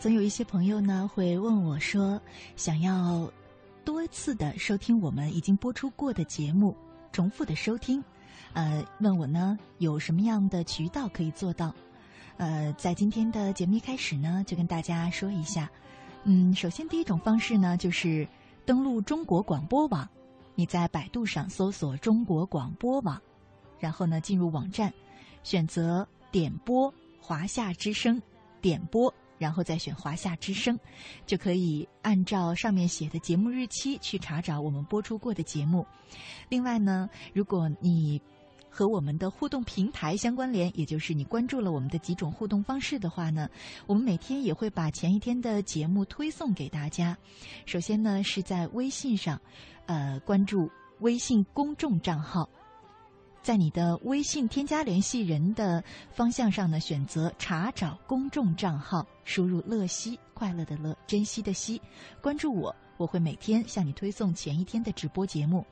总有一些朋友呢会问我说，想要多次的收听我们已经播出过的节目，重复的收听，呃，问我呢有什么样的渠道可以做到？呃，在今天的节目一开始呢，就跟大家说一下，嗯，首先第一种方式呢就是登录中国广播网，你在百度上搜索中国广播网，然后呢进入网站，选择点播华夏之声，点播。然后再选华夏之声，就可以按照上面写的节目日期去查找我们播出过的节目。另外呢，如果你和我们的互动平台相关联，也就是你关注了我们的几种互动方式的话呢，我们每天也会把前一天的节目推送给大家。首先呢，是在微信上，呃，关注微信公众账号。在你的微信添加联系人的方向上呢，选择查找公众账号，输入“乐西”，快乐的乐，珍惜的惜，关注我，我会每天向你推送前一天的直播节目。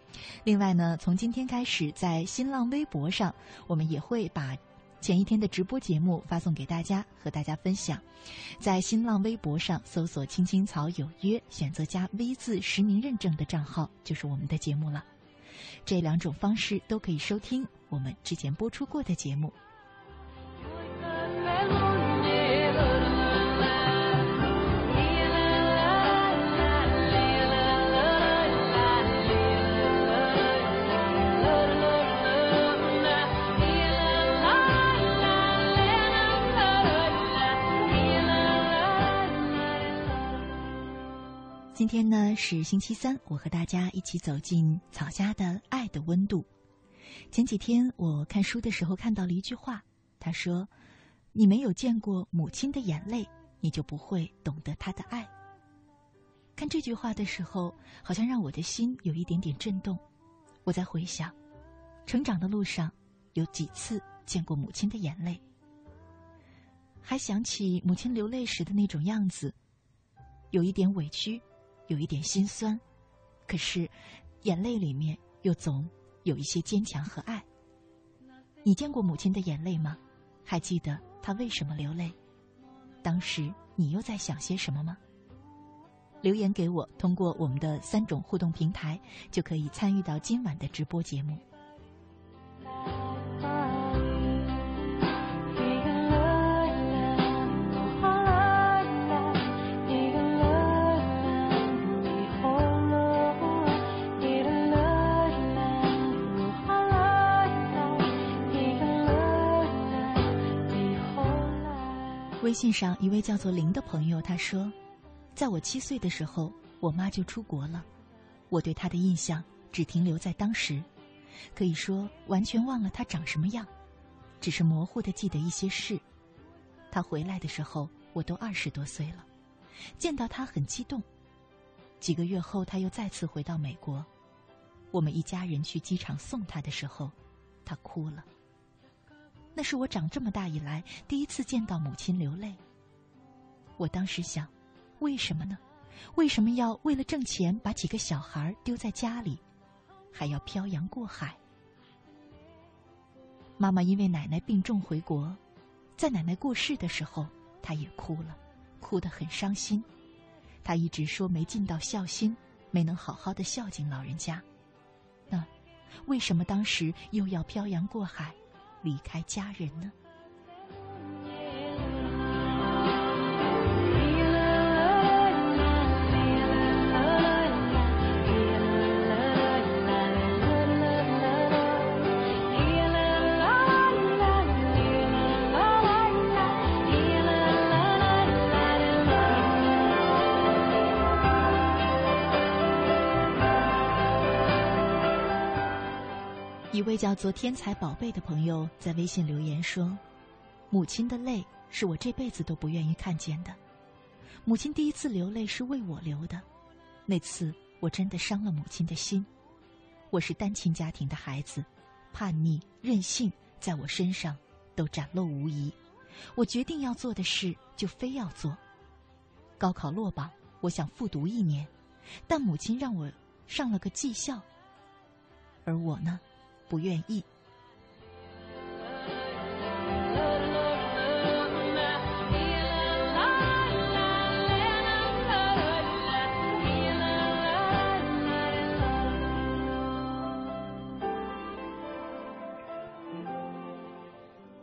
另外呢，从今天开始，在新浪微博上，我们也会把前一天的直播节目发送给大家，和大家分享。在新浪微博上搜索“青青草有约”，选择加 V 字实名认证的账号，就是我们的节目了。这两种方式都可以收听我们之前播出过的节目。今天呢是星期三，我和大家一起走进草家的爱的温度。前几天我看书的时候看到了一句话，他说：“你没有见过母亲的眼泪，你就不会懂得她的爱。”看这句话的时候，好像让我的心有一点点震动。我在回想，成长的路上有几次见过母亲的眼泪，还想起母亲流泪时的那种样子，有一点委屈。有一点心酸，可是眼泪里面又总有一些坚强和爱。你见过母亲的眼泪吗？还记得她为什么流泪？当时你又在想些什么吗？留言给我，通过我们的三种互动平台，就可以参与到今晚的直播节目。微信上一位叫做林的朋友，他说：“在我七岁的时候，我妈就出国了，我对她的印象只停留在当时，可以说完全忘了她长什么样，只是模糊的记得一些事。她回来的时候，我都二十多岁了，见到她很激动。几个月后，他又再次回到美国。我们一家人去机场送他的时候，他哭了。那是我长这么大以来第一次见到母亲流泪。我当时想，为什么呢？为什么要为了挣钱把几个小孩丢在家里，还要漂洋过海？妈妈因为奶奶病重回国，在奶奶过世的时候，她也哭了，哭得很伤心。她一直说没尽到孝心，没能好好的孝敬老人家。那为什么当时又要漂洋过海，离开家人呢？位叫做“天才宝贝”的朋友在微信留言说：“母亲的泪是我这辈子都不愿意看见的。母亲第一次流泪是为我流的，那次我真的伤了母亲的心。我是单亲家庭的孩子，叛逆、任性在我身上都展露无遗。我决定要做的事就非要做。高考落榜，我想复读一年，但母亲让我上了个技校，而我呢？”不愿意。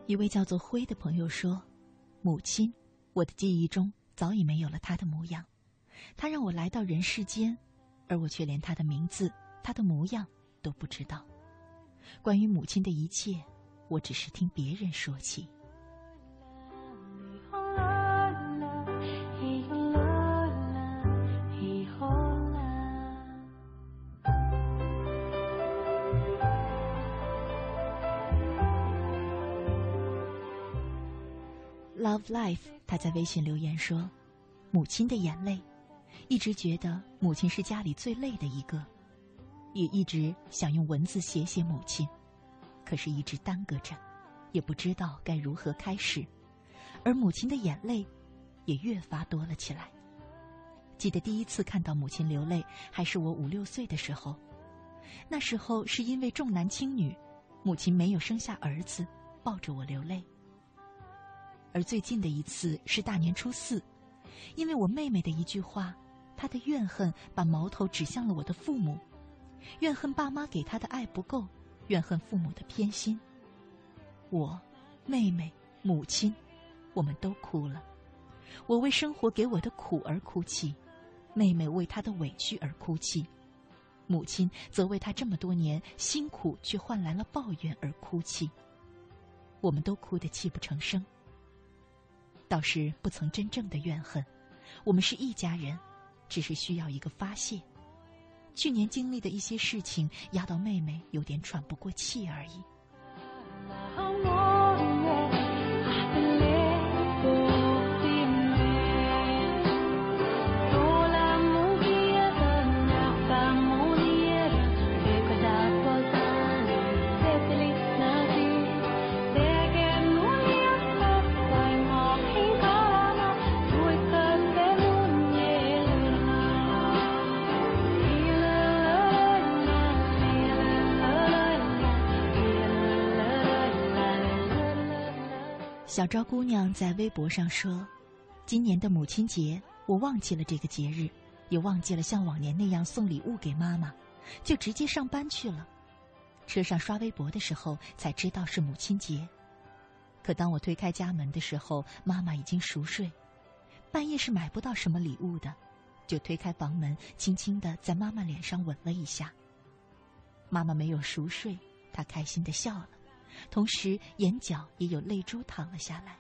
一位叫做辉的朋友说：“母亲，我的记忆中早已没有了她的模样。她让我来到人世间，而我却连她的名字、她的模样都不知道。”关于母亲的一切，我只是听别人说起。Love Life，他在微信留言说：“母亲的眼泪，一直觉得母亲是家里最累的一个。”也一直想用文字写写母亲，可是一直耽搁着，也不知道该如何开始，而母亲的眼泪也越发多了起来。记得第一次看到母亲流泪，还是我五六岁的时候，那时候是因为重男轻女，母亲没有生下儿子，抱着我流泪。而最近的一次是大年初四，因为我妹妹的一句话，她的怨恨把矛头指向了我的父母。怨恨爸妈给他的爱不够，怨恨父母的偏心。我、妹妹、母亲，我们都哭了。我为生活给我的苦而哭泣，妹妹为她的委屈而哭泣，母亲则为她这么多年辛苦却换来了抱怨而哭泣。我们都哭得泣不成声。倒是不曾真正的怨恨，我们是一家人，只是需要一个发泄。去年经历的一些事情，压到妹妹有点喘不过气而已。小昭姑娘在微博上说：“今年的母亲节，我忘记了这个节日，也忘记了像往年那样送礼物给妈妈，就直接上班去了。车上刷微博的时候才知道是母亲节，可当我推开家门的时候，妈妈已经熟睡。半夜是买不到什么礼物的，就推开房门，轻轻的在妈妈脸上吻了一下。妈妈没有熟睡，她开心的笑了。”同时，眼角也有泪珠淌了下来。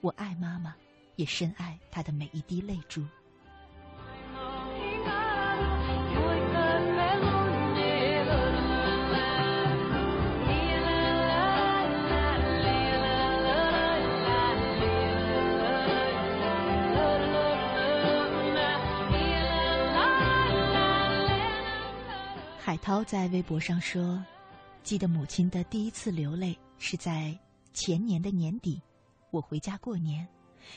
我爱妈妈，也深爱她的每一滴泪珠。海涛在微博上说：“记得母亲的第一次流泪是在前年的年底，我回家过年，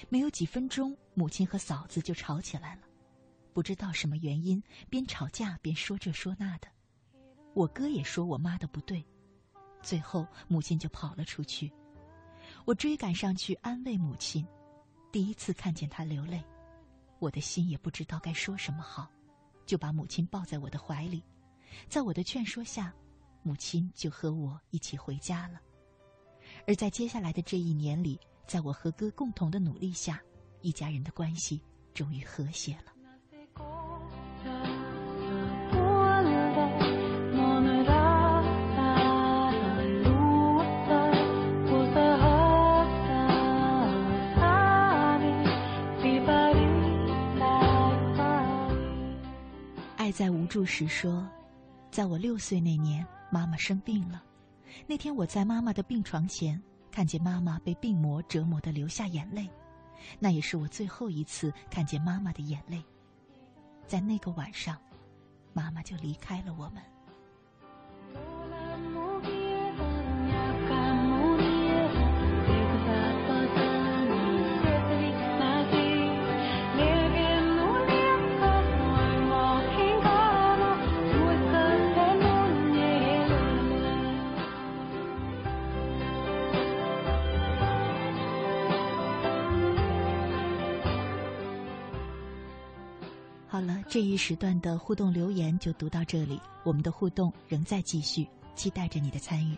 没有几分钟，母亲和嫂子就吵起来了。不知道什么原因，边吵架边说这说那的。我哥也说我妈的不对，最后母亲就跑了出去。我追赶上去安慰母亲，第一次看见她流泪，我的心也不知道该说什么好，就把母亲抱在我的怀里。”在我的劝说下，母亲就和我一起回家了。而在接下来的这一年里，在我和哥共同的努力下，一家人的关系终于和谐了。爱在无助时说。在我六岁那年，妈妈生病了。那天我在妈妈的病床前，看见妈妈被病魔折磨的流下眼泪，那也是我最后一次看见妈妈的眼泪。在那个晚上，妈妈就离开了我们。这一时段的互动留言就读到这里，我们的互动仍在继续，期待着你的参与。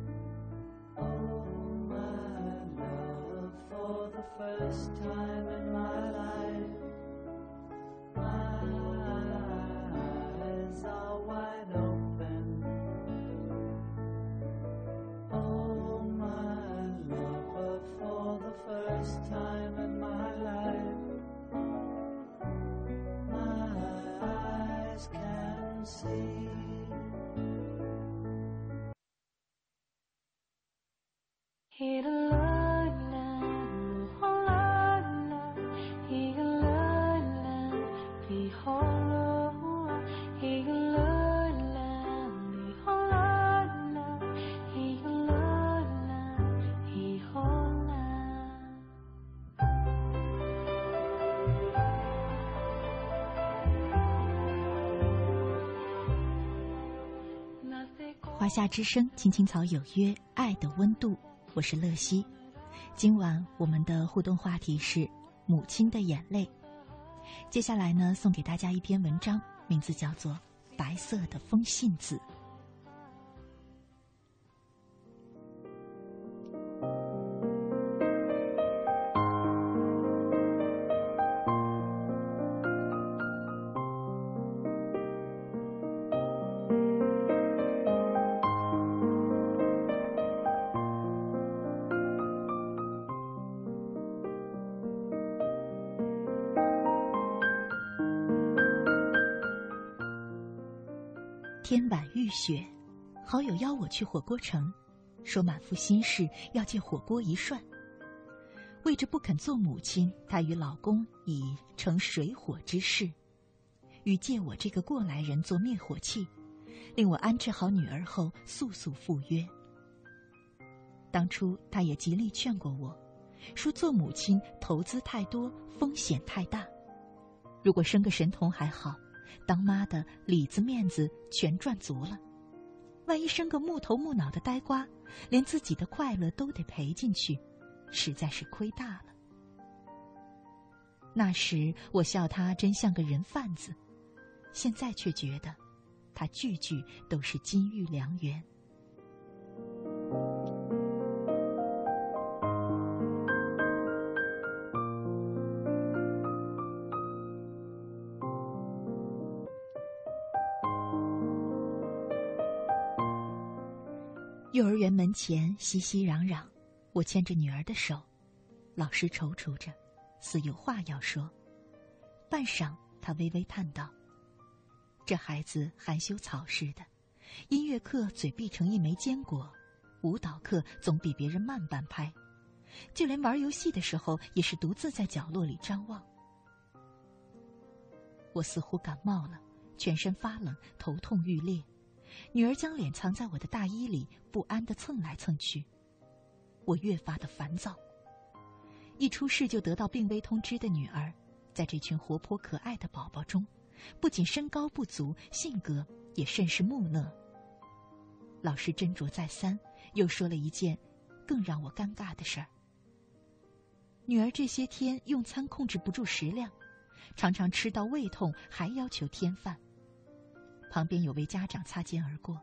Oh, first time 夏之声，青青草有约，爱的温度，我是乐西。今晚我们的互动话题是母亲的眼泪。接下来呢，送给大家一篇文章，名字叫做《白色的风信子》。雪，好友邀我去火锅城，说满腹心事要借火锅一涮。为着不肯做母亲，她与老公已成水火之势，欲借我这个过来人做灭火器，令我安置好女儿后速速赴约。当初她也极力劝过我，说做母亲投资太多，风险太大，如果生个神童还好。当妈的里子面子全赚足了，万一生个木头木脑的呆瓜，连自己的快乐都得赔进去，实在是亏大了。那时我笑他真像个人贩子，现在却觉得，他句句都是金玉良缘。幼儿园门前熙熙攘攘，我牵着女儿的手，老师踌躇着，似有话要说。半晌，他微微叹道：“这孩子含羞草似的，音乐课嘴闭成一枚坚果，舞蹈课总比别人慢半拍，就连玩游戏的时候也是独自在角落里张望。”我似乎感冒了，全身发冷，头痛欲裂。女儿将脸藏在我的大衣里，不安地蹭来蹭去。我越发的烦躁。一出事就得到病危通知的女儿。在这群活泼可爱的宝宝中，不仅身高不足，性格也甚是木讷。老师斟酌再三，又说了一件更让我尴尬的事儿：女儿这些天用餐控制不住食量，常常吃到胃痛，还要求添饭。旁边有位家长擦肩而过，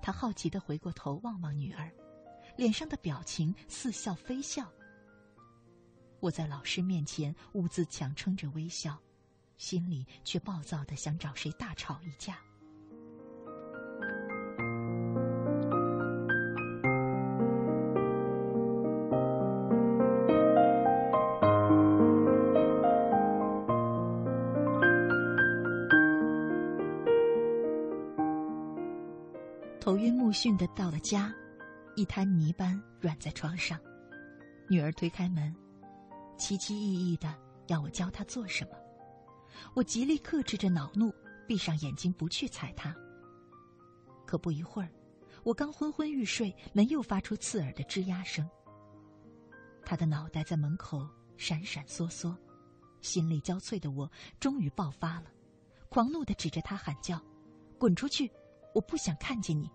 他好奇的回过头望望女儿，脸上的表情似笑非笑。我在老师面前兀自强撑着微笑，心里却暴躁的想找谁大吵一架。头晕目眩的到了家，一滩泥般软在床上。女儿推开门。凄凄意意的要我教她做什么，我极力克制着恼怒，闭上眼睛不去睬他。可不一会儿，我刚昏昏欲睡，门又发出刺耳的吱呀声。他的脑袋在门口闪闪烁烁，心力交瘁的我终于爆发了，狂怒的指着他喊叫：“滚出去！我不想看见你！”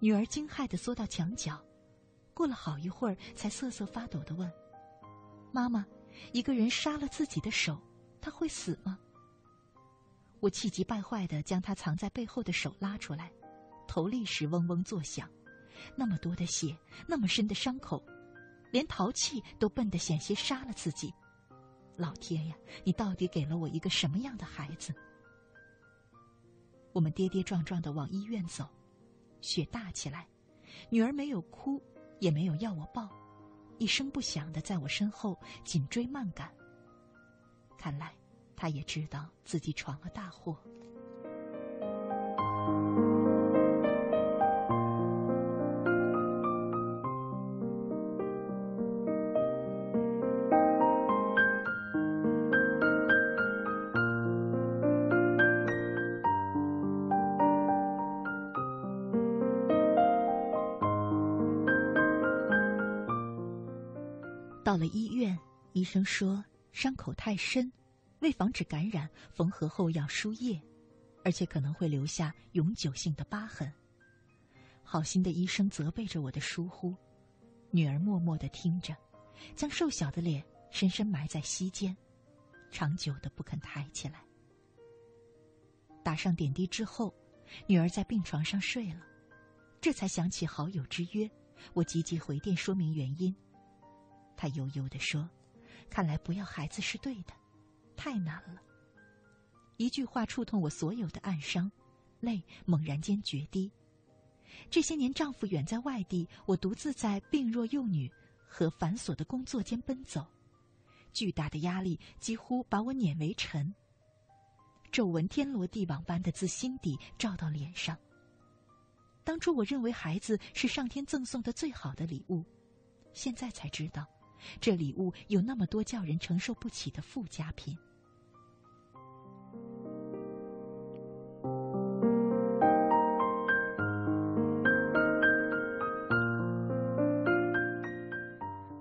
女儿惊骇的缩到墙角，过了好一会儿，才瑟瑟发抖的问。妈妈，一个人杀了自己的手，他会死吗？我气急败坏的将他藏在背后的手拉出来，头立时嗡嗡作响，那么多的血，那么深的伤口，连淘气都笨得险些杀了自己。老天呀，你到底给了我一个什么样的孩子？我们跌跌撞撞的往医院走，雪大起来，女儿没有哭，也没有要我抱。一声不响的在我身后紧追慢赶。看来，她也知道自己闯了大祸。医生说伤口太深，为防止感染，缝合后要输液，而且可能会留下永久性的疤痕。好心的医生责备着我的疏忽，女儿默默的听着，将瘦小的脸深深埋在膝间，长久的不肯抬起来。打上点滴之后，女儿在病床上睡了，这才想起好友之约，我急急回电说明原因。他悠悠地说：“看来不要孩子是对的，太难了。”一句话触痛我所有的暗伤，泪猛然间决堤。这些年，丈夫远在外地，我独自在病弱幼女和繁琐的工作间奔走，巨大的压力几乎把我碾为尘。皱纹天罗地网般的自心底照到脸上。当初我认为孩子是上天赠送的最好的礼物，现在才知道。这礼物有那么多叫人承受不起的附加品。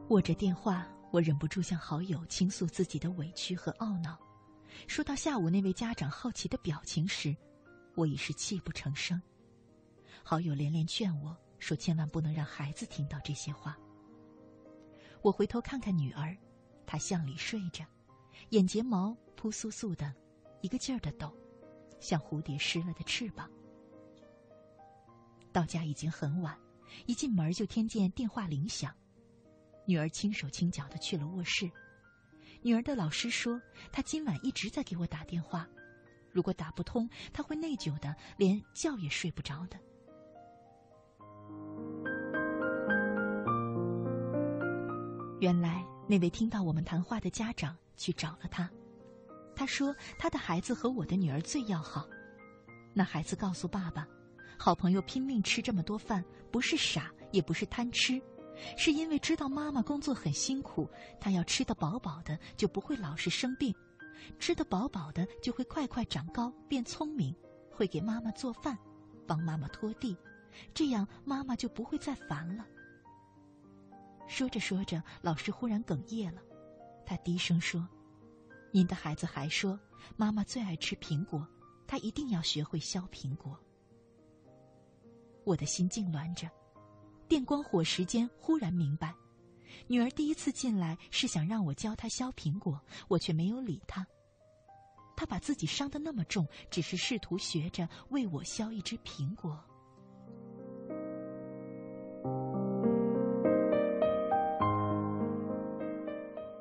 握着电话，我忍不住向好友倾诉自己的委屈和懊恼。说到下午那位家长好奇的表情时，我已是泣不成声。好友连连劝我说：“千万不能让孩子听到这些话。”我回头看看女儿，她向里睡着，眼睫毛扑簌簌的，一个劲儿的抖，像蝴蝶湿了的翅膀。到家已经很晚，一进门就听见电话铃响，女儿轻手轻脚的去了卧室。女儿的老师说，她今晚一直在给我打电话，如果打不通，她会内疚的，连觉也睡不着的。原来那位听到我们谈话的家长去找了他，他说他的孩子和我的女儿最要好。那孩子告诉爸爸，好朋友拼命吃这么多饭，不是傻，也不是贪吃，是因为知道妈妈工作很辛苦，他要吃得饱饱的，就不会老是生病；吃得饱饱的，就会快快长高变聪明，会给妈妈做饭，帮妈妈拖地，这样妈妈就不会再烦了。说着说着，老师忽然哽咽了，他低声说：“您的孩子还说，妈妈最爱吃苹果，他一定要学会削苹果。”我的心痉挛着，电光火石间忽然明白，女儿第一次进来是想让我教她削苹果，我却没有理她。她把自己伤得那么重，只是试图学着为我削一只苹果。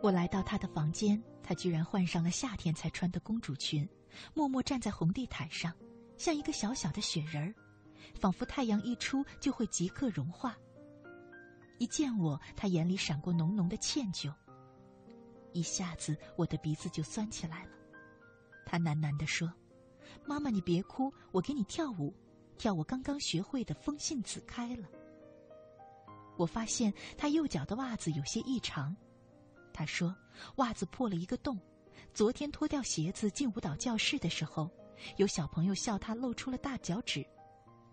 我来到她的房间，她居然换上了夏天才穿的公主裙，默默站在红地毯上，像一个小小的雪人儿，仿佛太阳一出就会即刻融化。一见我，她眼里闪过浓浓的歉疚，一下子我的鼻子就酸起来了。她喃喃地说：“妈妈，你别哭，我给你跳舞，跳我刚刚学会的《风信子开了》。”我发现她右脚的袜子有些异常。他说：“袜子破了一个洞。昨天脱掉鞋子进舞蹈教室的时候，有小朋友笑他露出了大脚趾，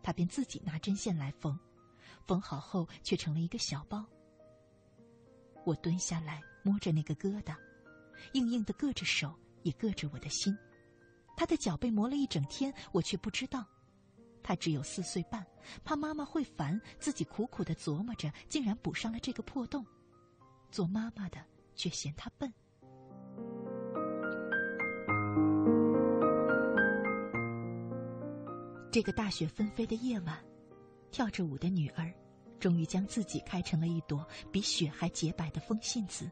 他便自己拿针线来缝，缝好后却成了一个小包。”我蹲下来摸着那个疙瘩，硬硬的硌着手，也硌着我的心。他的脚被磨了一整天，我却不知道。他只有四岁半，怕妈妈会烦，自己苦苦的琢磨着，竟然补上了这个破洞。做妈妈的。却嫌他笨。这个大雪纷飞的夜晚，跳着舞的女儿，终于将自己开成了一朵比雪还洁白的风信子。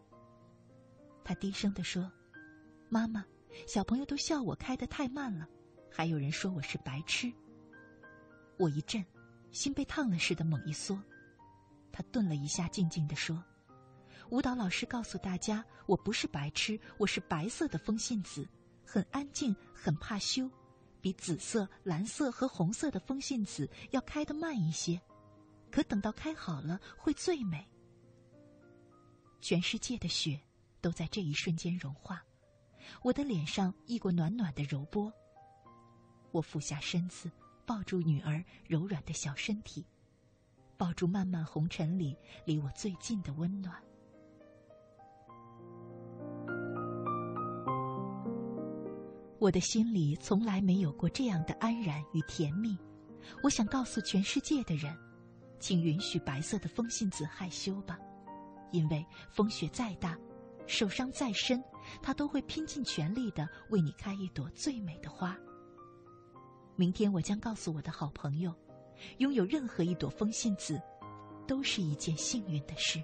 她低声地说：“妈妈，小朋友都笑我开得太慢了，还有人说我是白痴。”我一震，心被烫了似的猛一缩。她顿了一下，静静地说。舞蹈老师告诉大家：“我不是白痴，我是白色的风信子，很安静，很怕羞，比紫色、蓝色和红色的风信子要开得慢一些，可等到开好了会最美。”全世界的雪都在这一瞬间融化，我的脸上溢过暖暖的柔波。我俯下身子，抱住女儿柔软的小身体，抱住漫漫红尘里离我最近的温暖。我的心里从来没有过这样的安然与甜蜜。我想告诉全世界的人，请允许白色的风信子害羞吧，因为风雪再大，受伤再深，它都会拼尽全力的为你开一朵最美的花。明天我将告诉我的好朋友，拥有任何一朵风信子，都是一件幸运的事。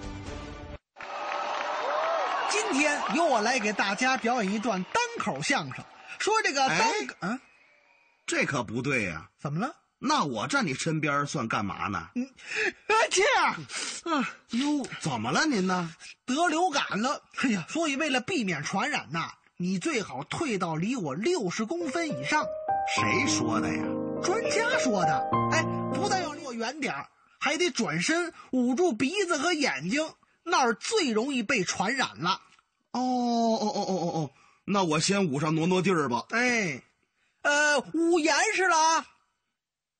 今天由我来给大家表演一段单口相声，说这个单哎啊，这可不对呀、怎么了？那我站你身边算干嘛呢？哎，这样，啊，哟，怎么了您呢？得流感了。哎呀，所以为了避免传染呐，你最好退到离我六十公分以上。谁说的呀？专家说的。哎，不但要离我远点儿还得转身捂住鼻子和眼睛，那儿最容易被传染了。哦哦哦哦哦哦，那我先捂上挪挪地儿吧。哎，呃，捂严实了啊，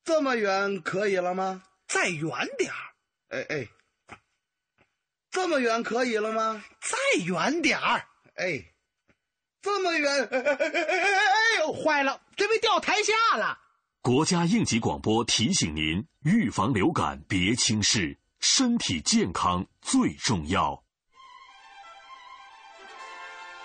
这么远可以了吗？再远点儿。哎哎，这么远可以了吗？再远点儿。哎，这么远，哎哎哎哎哎呦，坏了，这被掉台下了。国家应急广播提醒您：预防流感别轻视，身体健康最重要。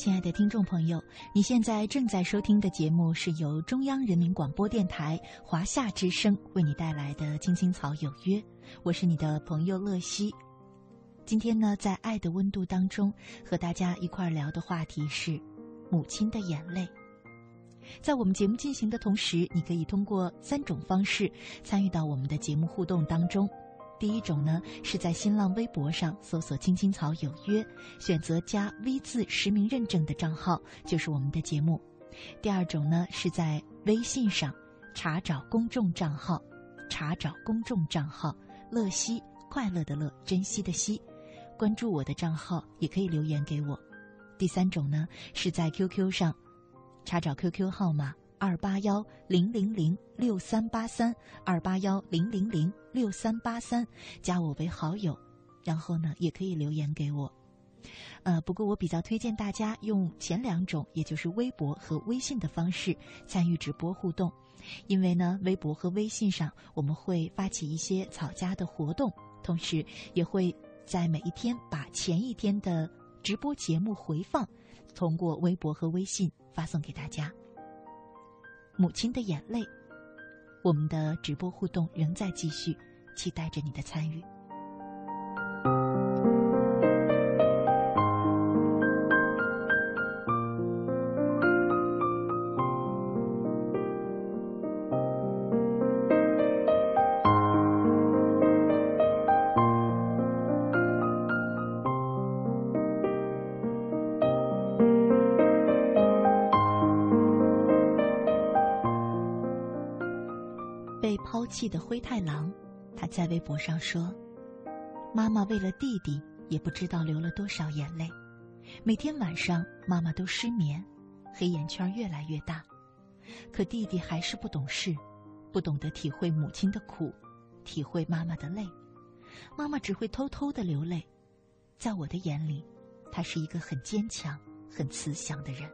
亲爱的听众朋友，你现在正在收听的节目是由中央人民广播电台华夏之声为你带来的《青青草有约》，我是你的朋友乐西。今天呢，在爱的温度当中，和大家一块儿聊的话题是母亲的眼泪。在我们节目进行的同时，你可以通过三种方式参与到我们的节目互动当中。第一种呢，是在新浪微博上搜索“青青草有约”，选择加 V 字实名认证的账号，就是我们的节目。第二种呢，是在微信上查找公众账号，查找公众账号“乐西”，快乐的乐，珍惜的惜，关注我的账号，也可以留言给我。第三种呢，是在 QQ 上查找 QQ 号码。二八幺零零零六三八三，二八幺零零零六三八三，加我为好友，然后呢，也可以留言给我。呃，不过我比较推荐大家用前两种，也就是微博和微信的方式参与直播互动，因为呢，微博和微信上我们会发起一些草家的活动，同时也会在每一天把前一天的直播节目回放，通过微博和微信发送给大家。母亲的眼泪，我们的直播互动仍在继续，期待着你的参与。气的灰太狼，他在微博上说：“妈妈为了弟弟，也不知道流了多少眼泪。每天晚上，妈妈都失眠，黑眼圈越来越大。可弟弟还是不懂事，不懂得体会母亲的苦，体会妈妈的泪。妈妈只会偷偷的流泪。在我的眼里，他是一个很坚强、很慈祥的人。”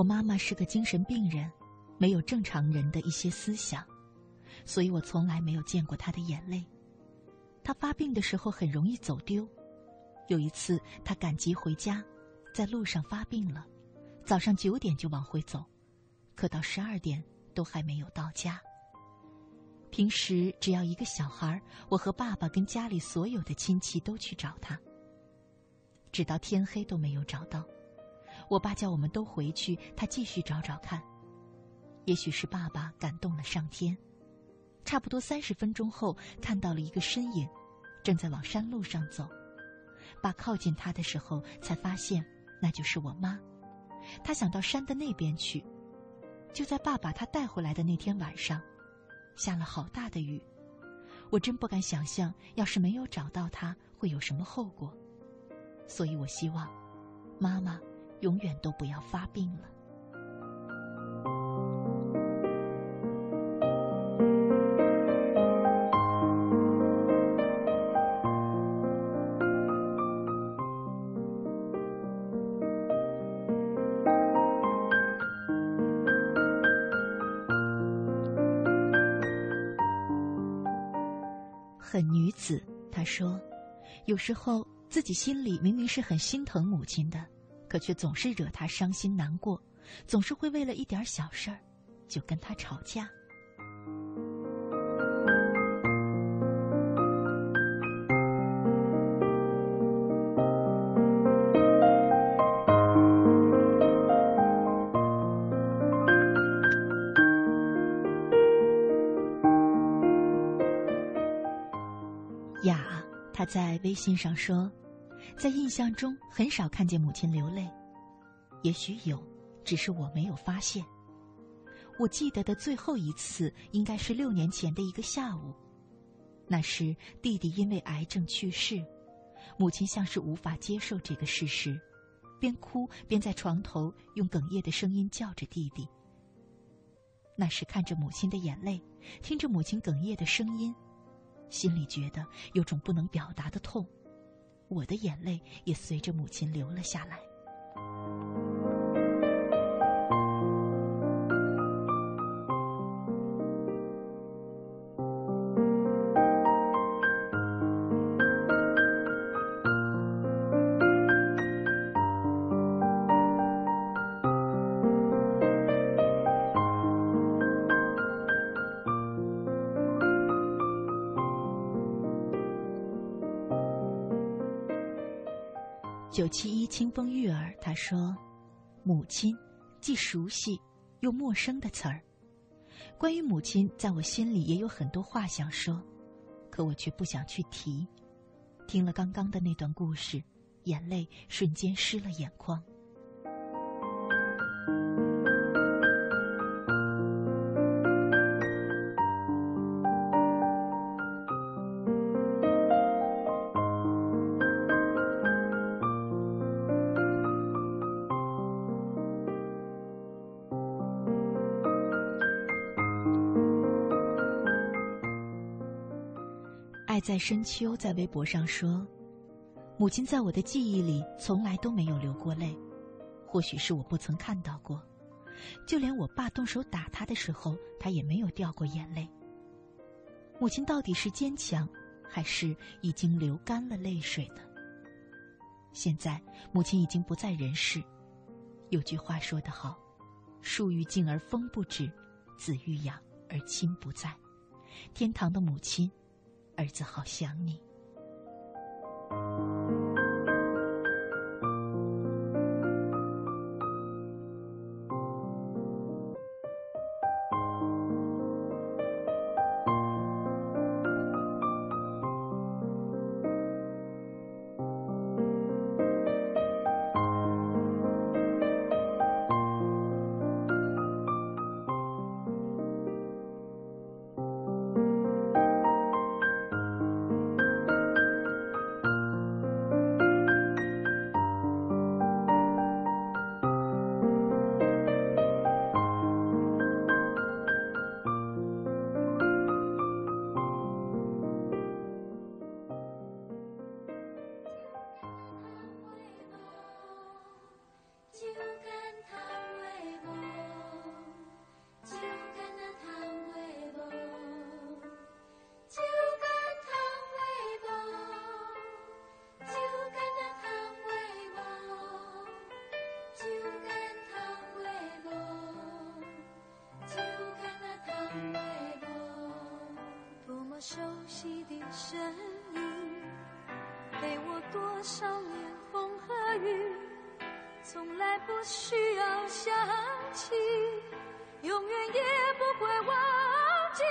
我妈妈是个精神病人，没有正常人的一些思想，所以我从来没有见过他的眼泪。他发病的时候很容易走丢，有一次他赶集回家，在路上发病了，早上九点就往回走，可到十二点都还没有到家。平时只要一个小孩，我和爸爸跟家里所有的亲戚都去找他，直到天黑都没有找到。我爸叫我们都回去，他继续找找看。也许是爸爸感动了上天，差不多三十分钟后，看到了一个身影，正在往山路上走。爸靠近他的时候，才发现那就是我妈。他想到山的那边去。就在爸把他带回来的那天晚上，下了好大的雨。我真不敢想象，要是没有找到他，会有什么后果。所以我希望，妈妈。永远都不要发病了。狠女子，她说：“有时候自己心里明明是很心疼母亲的。”可却总是惹他伤心难过，总是会为了一点小事儿就跟他吵架。雅，他在微信上说。在印象中，很少看见母亲流泪，也许有，只是我没有发现。我记得的最后一次，应该是六年前的一个下午，那时弟弟因为癌症去世，母亲像是无法接受这个事实，边哭边在床头用哽咽的声音叫着弟弟。那时看着母亲的眼泪，听着母亲哽咽的声音，心里觉得有种不能表达的痛。我的眼泪也随着母亲流了下来。他说：“母亲，既熟悉又陌生的词儿。关于母亲，在我心里也有很多话想说，可我却不想去提。听了刚刚的那段故事，眼泪瞬间湿了眼眶。”在深秋，在微博上说：“母亲在我的记忆里从来都没有流过泪，或许是我不曾看到过。就连我爸动手打他的时候，他也没有掉过眼泪。母亲到底是坚强，还是已经流干了泪水呢？现在母亲已经不在人世。有句话说得好：‘树欲静而风不止，子欲养而亲不在。’天堂的母亲。”儿子，好想你。熟悉的声音陪我多少年风和雨从来不需要想起永远也不会忘记。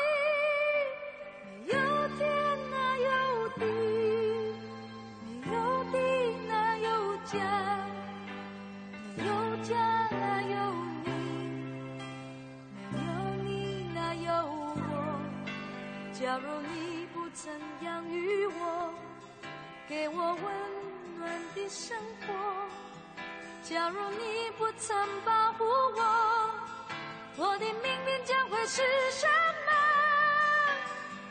假如你不曾保护我我的命运将会是什么？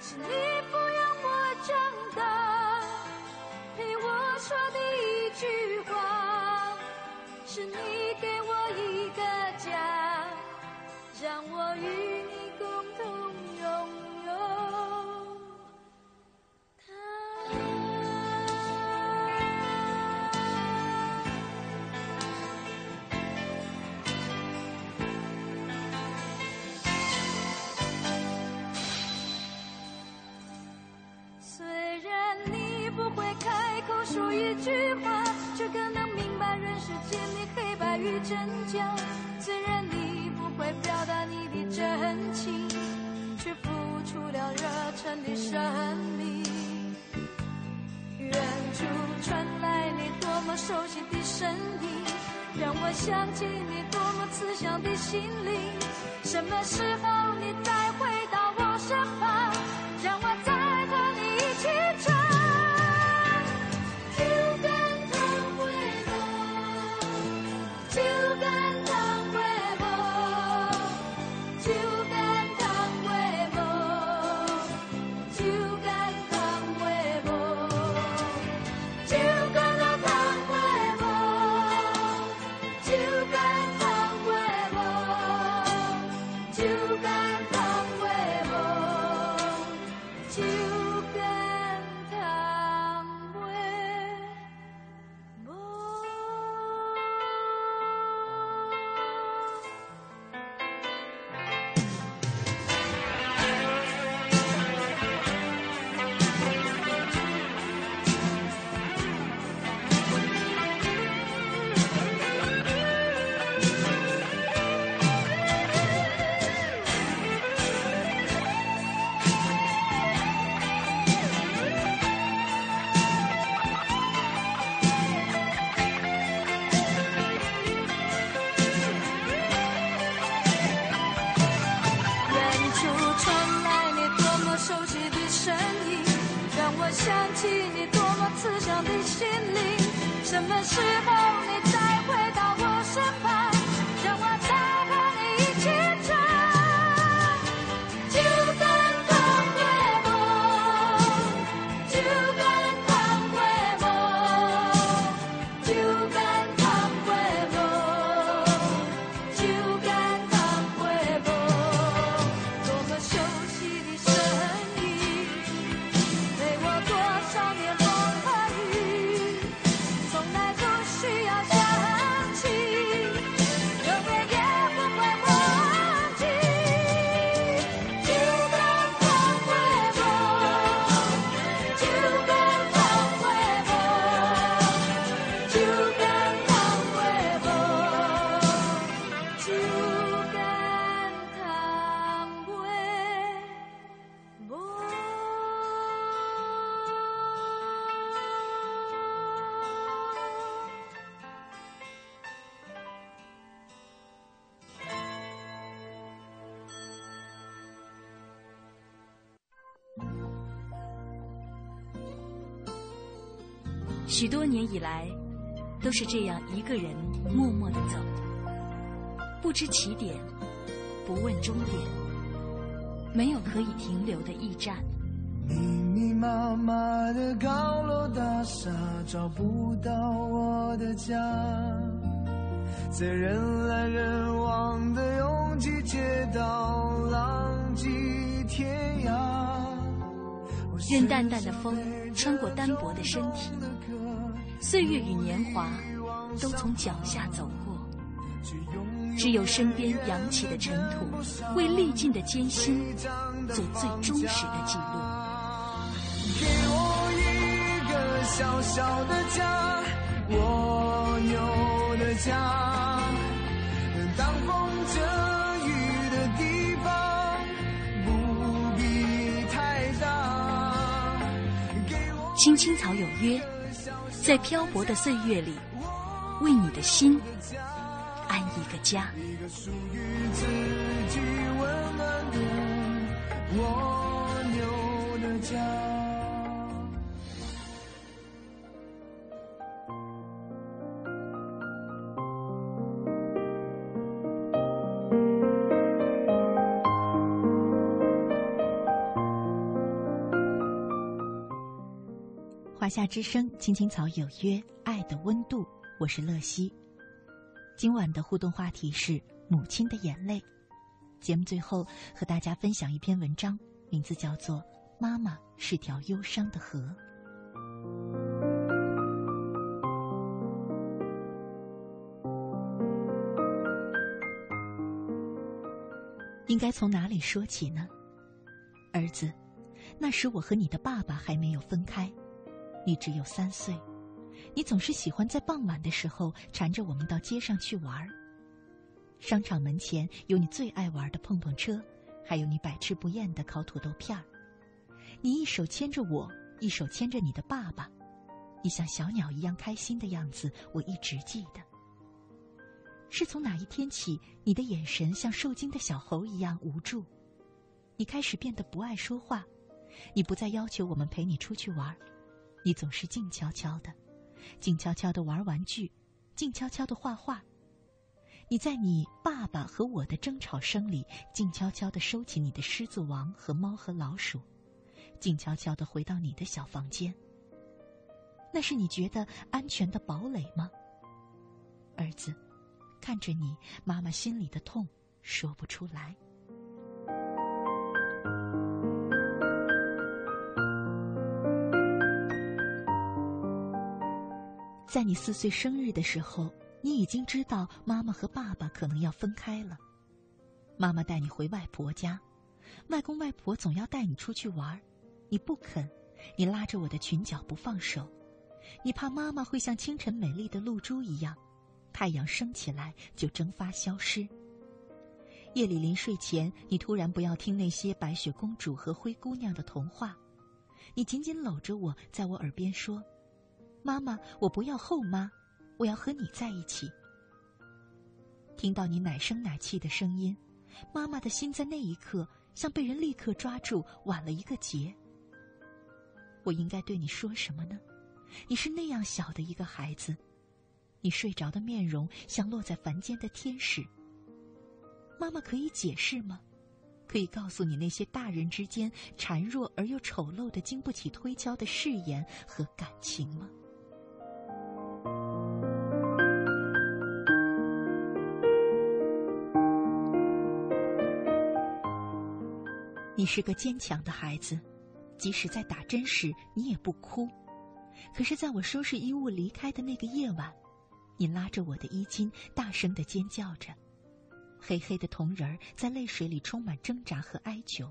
是你抚养我长大陪我说第一句话是你给我多么熟悉的声音让我想起你多么慈祥的心灵。什么时候你再回到我身旁许多年以来，都是这样一个人默默的走，不知起点，不问终点，没有可以停留的驿站。密密麻麻的高楼大厦，找不到我的家，在人来人往的拥挤街道，浪迹。任淡淡的风穿过单薄的身体，岁月与年华都从脚下走过，只有身边扬起的尘土，为历尽的艰辛做最忠实的记录。给我一个小小的家，我有的家，青青草有约，在漂泊的岁月里，为你的心安一个家。一个属于自己温暖的蜗牛的家。华夏之声，青青草有约，爱的温度，我是乐西。今晚的互动话题是母亲的眼泪。节目最后和大家分享一篇文章，名字叫做《妈妈是条忧伤的河》。应该从哪里说起呢？儿子，那时我和你的爸爸还没有分开。你只有三岁，你总是喜欢在傍晚的时候缠着我们到街上去玩。商场门前有你最爱玩的碰碰车，还有你百吃不厌的烤土豆片儿。你一手牵着我，一手牵着你的爸爸，你像小鸟一样开心的样子，我一直记得。是从哪一天起，你的眼神像受惊的小猴一样无助？你开始变得不爱说话，你不再要求我们陪你出去玩。你总是静悄悄的，静悄悄的玩玩具，静悄悄的画画。你在你爸爸和我的争吵声里，静悄悄的收起你的狮子王和猫和老鼠，静悄悄的回到你的小房间。那是你觉得安全的堡垒吗，儿子？看着你，妈妈心里的痛说不出来。在你四岁生日的时候，你已经知道妈妈和爸爸可能要分开了。妈妈带你回外婆家，外公外婆总要带你出去玩，你不肯，你拉着我的裙角不放手，你怕妈妈会像清晨美丽的露珠一样，太阳升起来就蒸发消失。夜里临睡前，你突然不要听那些白雪公主和灰姑娘的童话，你紧紧搂着我，在我耳边说。妈妈，我不要后妈，我要和你在一起。听到你奶声奶气的声音，妈妈的心在那一刻像被人立刻抓住，挽了一个结。我应该对你说什么呢？你是那样小的一个孩子，你睡着的面容像落在凡间的天使。妈妈可以解释吗？可以告诉你那些大人之间孱弱而又丑陋的、经不起推敲的誓言和感情吗？你是个坚强的孩子，即使在打针时你也不哭。可是，在我收拾衣物离开的那个夜晚，你拉着我的衣襟，大声的尖叫着。黑黑的铜人儿在泪水里充满挣扎和哀求。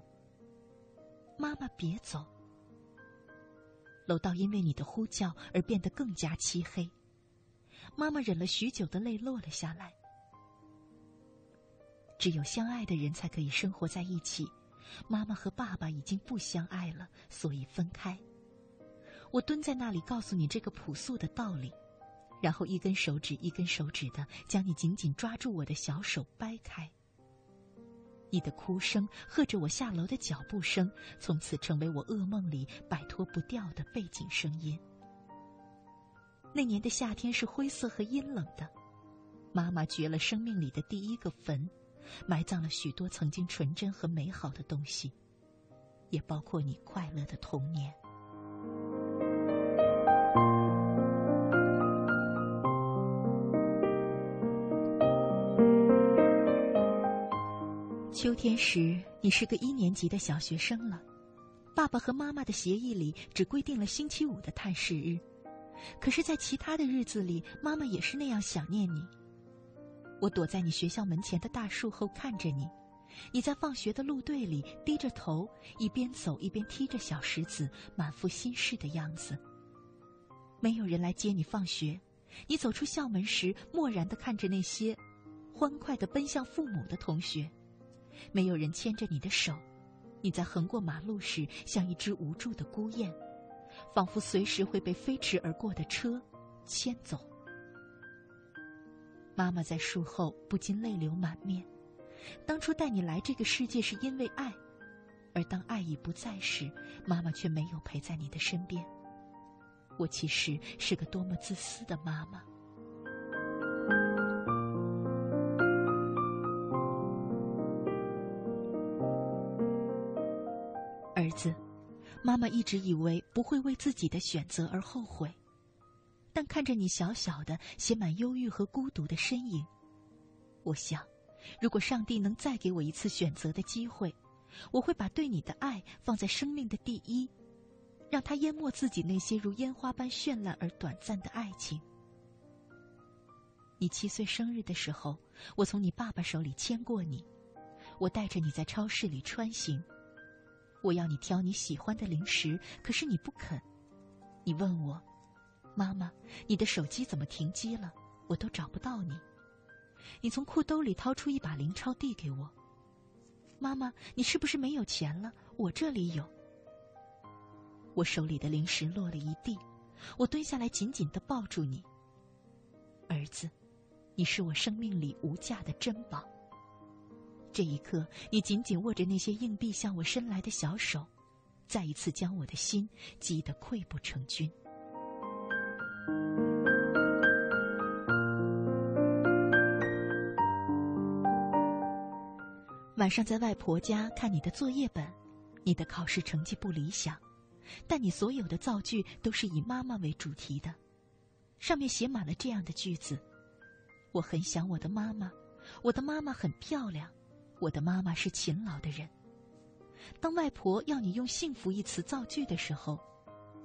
妈妈，别走。楼道因为你的呼叫而变得更加漆黑。妈妈忍了许久的泪落了下来。只有相爱的人才可以生活在一起。妈妈和爸爸已经不相爱了，所以分开。我蹲在那里告诉你这个朴素的道理。然后一根手指一根手指的将你紧紧抓住我的小手掰开。你的哭声和着我下楼的脚步声，从此成为我噩梦里摆脱不掉的背景声音。那年的夏天是灰色和阴冷的，妈妈掘了生命里的第一个坟，埋葬了许多曾经纯真和美好的东西，也包括你快乐的童年。秋天时，你是个一年级的小学生了。爸爸和妈妈的协议里只规定了星期五的探视日，可是，在其他的日子里，妈妈也是那样想念你。我躲在你学校门前的大树后看着你，你在放学的路队里低着头，一边走一边踢着小石子，满腹心事的样子。没有人来接你放学，你走出校门时，漠然的看着那些欢快的奔向父母的同学。没有人牵着你的手，你在横过马路时像一只无助的孤雁，仿佛随时会被飞驰而过的车牵走。妈妈在术后不禁泪流满面。当初带你来这个世界是因为爱，而当爱已不在时，妈妈却没有陪在你的身边。我其实是个多么自私的妈妈。儿子，妈妈一直以为不会为自己的选择而后悔，但看着你小小的、写满忧郁和孤独的身影，我想，如果上帝能再给我一次选择的机会，我会把对你的爱放在生命的第一，让它淹没自己那些如烟花般绚烂而短暂的爱情。你七岁生日的时候，我从你爸爸手里牵过你，我带着你在超市里穿行。我要你挑你喜欢的零食，可是你不肯。你问我，妈妈，你的手机怎么停机了？我都找不到你。你从裤兜里掏出一把零钞递给我。妈妈，你是不是没有钱了？我这里有。我手里的零食落了一地，我蹲下来紧紧的抱住你。儿子，你是我生命里无价的珍宝。这一刻，你紧紧握着那些硬币向我伸来的小手，再一次将我的心击得溃不成军。晚上在外婆家看你的作业本，你的考试成绩不理想，但你所有的造句都是以妈妈为主题的，上面写满了这样的句子：“我很想我的妈妈，我的妈妈很漂亮。”我的妈妈是勤劳的人。当外婆要你用“幸福”一词造句的时候，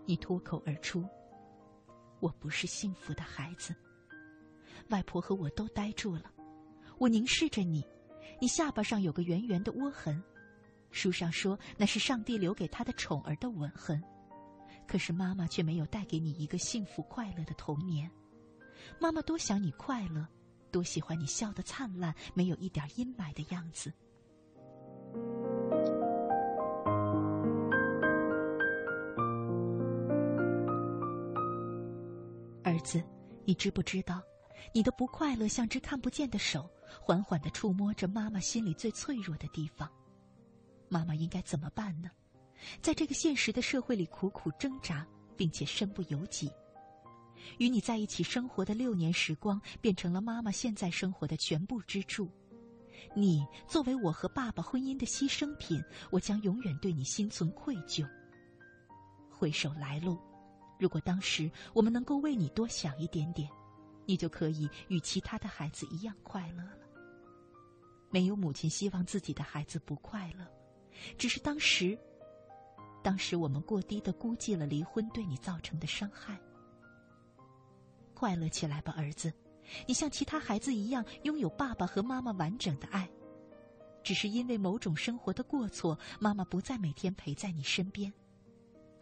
你脱口而出：“我不是幸福的孩子。”外婆和我都呆住了。我凝视着你，你下巴上有个圆圆的窝痕，书上说那是上帝留给他的宠儿的吻痕。可是妈妈却没有带给你一个幸福快乐的童年。妈妈多想你快乐。多喜欢你笑得灿烂，没有一点阴霾的样子。子，你知不知道，你的不快乐像只看不见的手，缓缓的触摸着妈妈心里最脆弱的地方。妈妈应该怎么办呢？在这个现实的社会里苦苦挣扎，并且身不由己。与你在一起生活的六年时光，变成了妈妈现在生活的全部支柱。你作为我和爸爸婚姻的牺牲品，我将永远对你心存愧疚。回首来路，如果当时我们能够为你多想一点点，你就可以与其他的孩子一样快乐了。没有母亲希望自己的孩子不快乐，只是当时，当时我们过低的估计了离婚对你造成的伤害。快乐起来吧，儿子！你像其他孩子一样拥有爸爸和妈妈完整的爱，只是因为某种生活的过错，妈妈不再每天陪在你身边，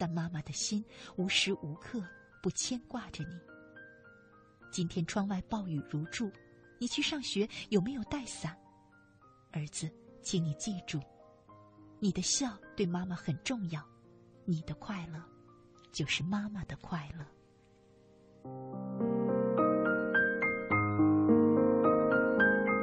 但妈妈的心无时无刻不牵挂着你。今天窗外暴雨如注，你去上学有没有带伞？儿子，请你记住，你的笑对妈妈很重要，你的快乐就是妈妈的快乐。